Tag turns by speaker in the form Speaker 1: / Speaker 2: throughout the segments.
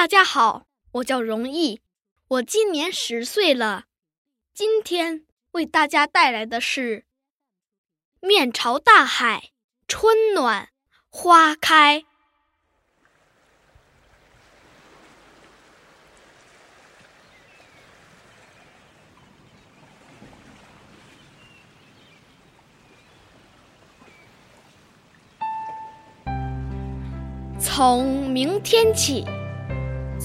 Speaker 1: 大家好，我叫容易，我今年十岁了。今天为大家带来的是“面朝大海，春暖花开”。从明天起，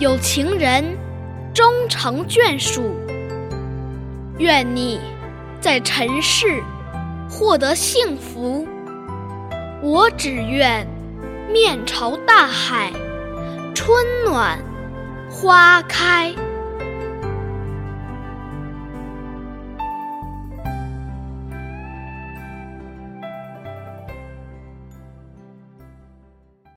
Speaker 1: 有情人终成眷属，愿你在尘世获得幸福。我只愿面朝大海，春暖花开。